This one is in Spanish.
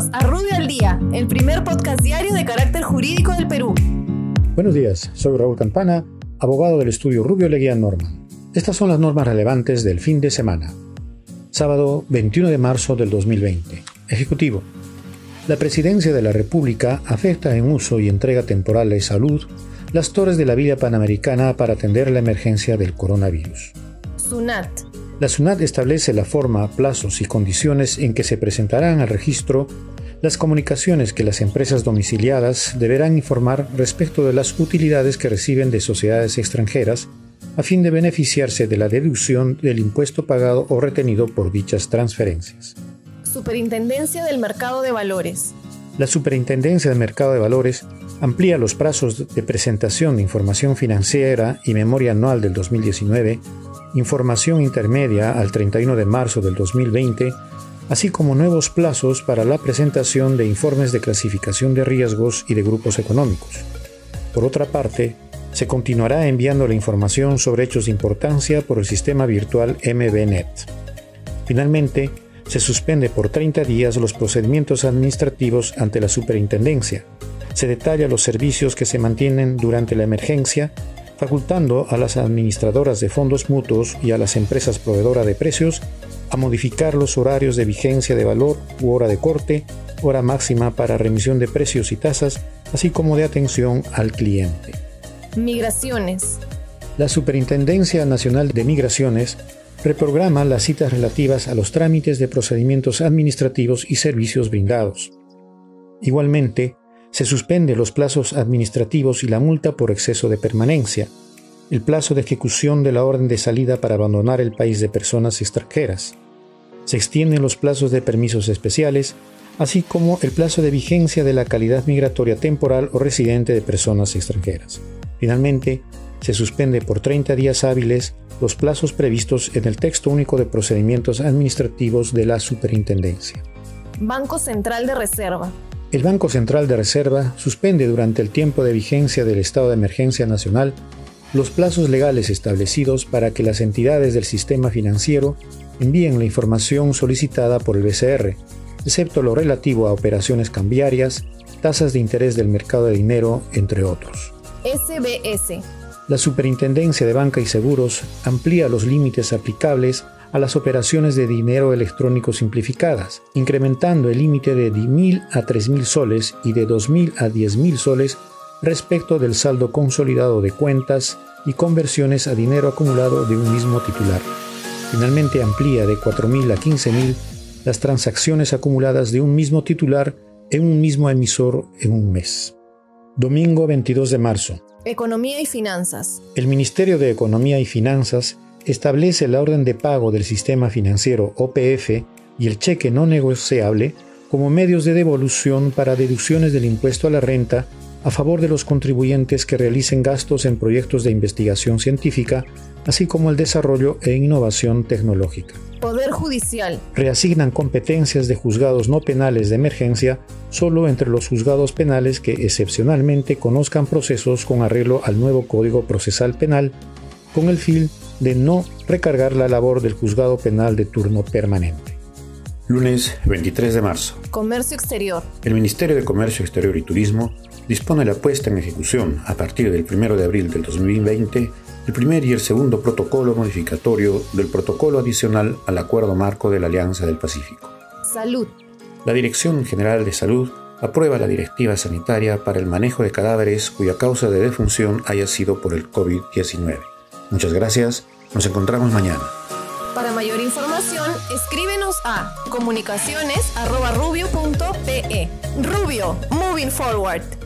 Bienvenidos a Rubio al Día, el primer podcast diario de carácter jurídico del Perú. Buenos días, soy Raúl Campana, abogado del estudio Rubio Leguía Norman. Estas son las normas relevantes del fin de semana. Sábado 21 de marzo del 2020. Ejecutivo. La Presidencia de la República afecta en uso y entrega temporal de salud las torres de la Villa Panamericana para atender la emergencia del coronavirus. SUNAT. La SUNAT establece la forma, plazos y condiciones en que se presentarán al registro las comunicaciones que las empresas domiciliadas deberán informar respecto de las utilidades que reciben de sociedades extranjeras a fin de beneficiarse de la deducción del impuesto pagado o retenido por dichas transferencias. Superintendencia del Mercado de Valores. La Superintendencia del Mercado de Valores amplía los plazos de presentación de información financiera y memoria anual del 2019 información intermedia al 31 de marzo del 2020, así como nuevos plazos para la presentación de informes de clasificación de riesgos y de grupos económicos. Por otra parte, se continuará enviando la información sobre hechos de importancia por el sistema virtual MBNet. Finalmente, se suspende por 30 días los procedimientos administrativos ante la superintendencia. Se detalla los servicios que se mantienen durante la emergencia facultando a las administradoras de fondos mutuos y a las empresas proveedoras de precios a modificar los horarios de vigencia de valor u hora de corte, hora máxima para remisión de precios y tasas, así como de atención al cliente. Migraciones. La Superintendencia Nacional de Migraciones reprograma las citas relativas a los trámites de procedimientos administrativos y servicios brindados. Igualmente, se suspende los plazos administrativos y la multa por exceso de permanencia, el plazo de ejecución de la orden de salida para abandonar el país de personas extranjeras. Se extienden los plazos de permisos especiales, así como el plazo de vigencia de la calidad migratoria temporal o residente de personas extranjeras. Finalmente, se suspende por 30 días hábiles los plazos previstos en el texto único de procedimientos administrativos de la Superintendencia. Banco Central de Reserva. El Banco Central de Reserva suspende durante el tiempo de vigencia del estado de emergencia nacional los plazos legales establecidos para que las entidades del sistema financiero envíen la información solicitada por el BCR, excepto lo relativo a operaciones cambiarias, tasas de interés del mercado de dinero, entre otros. SBS. La Superintendencia de Banca y Seguros amplía los límites aplicables a las operaciones de dinero electrónico simplificadas, incrementando el límite de 10.000 a 3.000 soles y de 2.000 a 10.000 soles respecto del saldo consolidado de cuentas y conversiones a dinero acumulado de un mismo titular. Finalmente amplía de 4.000 a 15.000 las transacciones acumuladas de un mismo titular en un mismo emisor en un mes. Domingo 22 de marzo. Economía y finanzas. El Ministerio de Economía y Finanzas establece la orden de pago del sistema financiero OPF y el cheque no negociable como medios de devolución para deducciones del impuesto a la renta a favor de los contribuyentes que realicen gastos en proyectos de investigación científica, así como el desarrollo e innovación tecnológica. Poder Judicial. Reasignan competencias de juzgados no penales de emergencia solo entre los juzgados penales que excepcionalmente conozcan procesos con arreglo al nuevo Código Procesal Penal, con el fin de no recargar la labor del juzgado penal de turno permanente. Lunes 23 de marzo. Comercio Exterior. El Ministerio de Comercio Exterior y Turismo dispone la puesta en ejecución, a partir del 1 de abril del 2020, el primer y el segundo protocolo modificatorio del protocolo adicional al Acuerdo Marco de la Alianza del Pacífico. Salud. La Dirección General de Salud aprueba la directiva sanitaria para el manejo de cadáveres cuya causa de defunción haya sido por el COVID-19. Muchas gracias, nos encontramos mañana. Para mayor información, escríbenos a comunicaciones.rubio.pe. Rubio, moving forward.